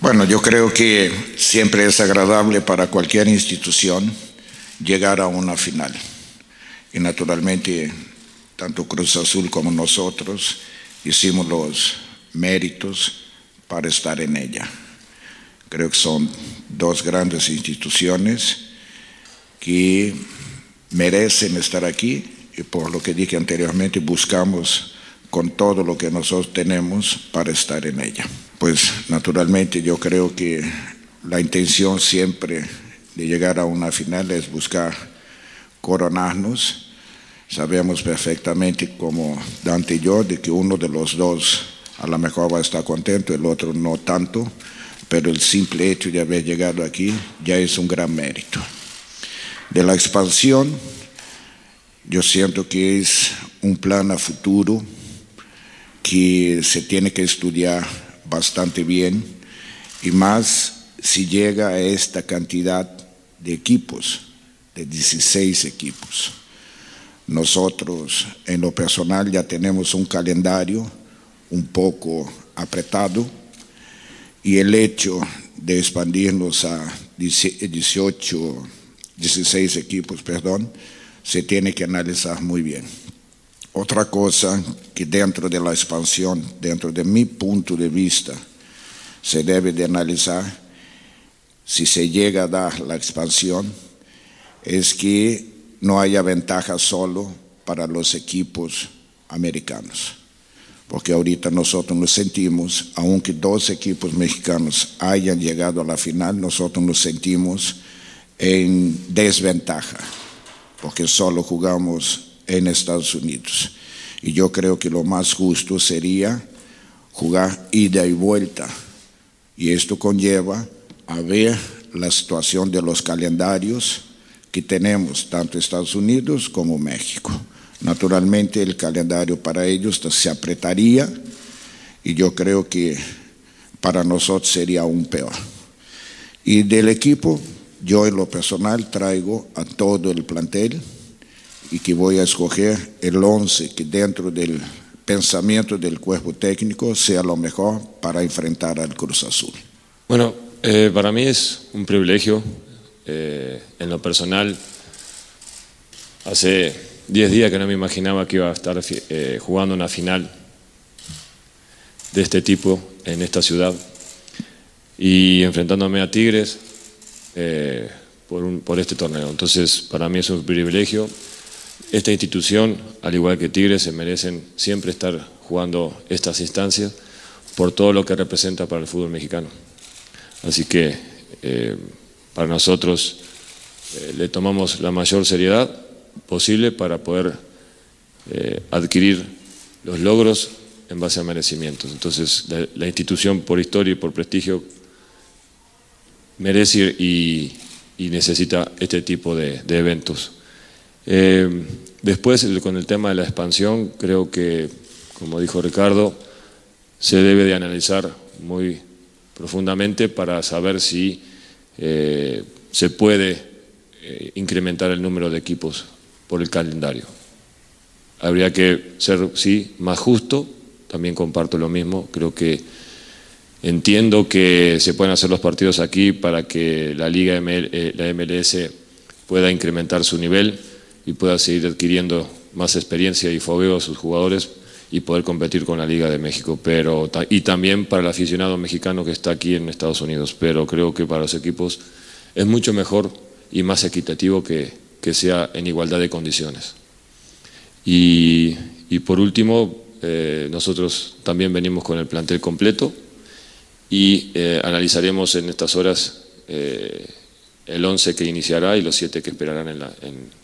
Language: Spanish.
Bueno, yo creo que siempre es agradable para cualquier institución llegar a una final. Y naturalmente, tanto Cruz Azul como nosotros hicimos los méritos para estar en ella. Creo que son dos grandes instituciones que merecen estar aquí y por lo que dije anteriormente buscamos con todo lo que nosotros tenemos para estar en ella. Pues naturalmente yo creo que la intención siempre de llegar a una final es buscar coronarnos. Sabemos perfectamente como Dante y yo de que uno de los dos a lo mejor va a estar contento, el otro no tanto, pero el simple hecho de haber llegado aquí ya es un gran mérito. De la expansión, yo siento que es un plan a futuro que se tiene que estudiar bastante bien y más si llega a esta cantidad de equipos, de 16 equipos. Nosotros en lo personal ya tenemos un calendario un poco apretado y el hecho de expandirnos a 18, 16 equipos, perdón, se tiene que analizar muy bien. Otra cosa que dentro de la expansión, dentro de mi punto de vista, se debe de analizar si se llega a dar la expansión, es que no haya ventaja solo para los equipos americanos. Porque ahorita nosotros nos sentimos, aunque dos equipos mexicanos hayan llegado a la final, nosotros nos sentimos en desventaja, porque solo jugamos en Estados Unidos. Y yo creo que lo más justo sería jugar ida y vuelta. Y esto conlleva a ver la situación de los calendarios que tenemos, tanto Estados Unidos como México. Naturalmente el calendario para ellos se apretaría y yo creo que para nosotros sería aún peor. Y del equipo, yo en lo personal traigo a todo el plantel y que voy a escoger el 11 que dentro del pensamiento del cuerpo técnico sea lo mejor para enfrentar al Cruz Azul. Bueno, eh, para mí es un privilegio. Eh, en lo personal, hace 10 días que no me imaginaba que iba a estar eh, jugando una final de este tipo en esta ciudad y enfrentándome a Tigres por, un, por este torneo. Entonces, para mí es un privilegio esta institución, al igual que Tigres, se merecen siempre estar jugando estas instancias por todo lo que representa para el fútbol mexicano. Así que eh, para nosotros eh, le tomamos la mayor seriedad posible para poder eh, adquirir los logros en base a merecimientos. Entonces, la, institución por historia y por prestigio merece y, necesita este tipo de, eventos. Después, con el tema de la expansión, creo que, como dijo Ricardo, se debe de analizar muy profundamente para saber si eh, se puede eh, incrementar el número de equipos por el calendario. Habría que ser, sí, más justo, también comparto lo mismo, creo que entiendo que se pueden hacer los partidos aquí para que la Liga eh, la MLS pueda incrementar su nivel y pueda seguir adquiriendo más experiencia y fogueo a sus jugadores y poder competir con la Liga de México, pero y también para el aficionado mexicano que está aquí en Estados Unidos, pero creo que para los equipos es mucho mejor y más equitativo que, que sea en igualdad de condiciones. Y, y por último, eh, nosotros también venimos con el plantel completo y eh, analizaremos en estas horas eh, el 11 que iniciará y los 7 que esperarán en la... En...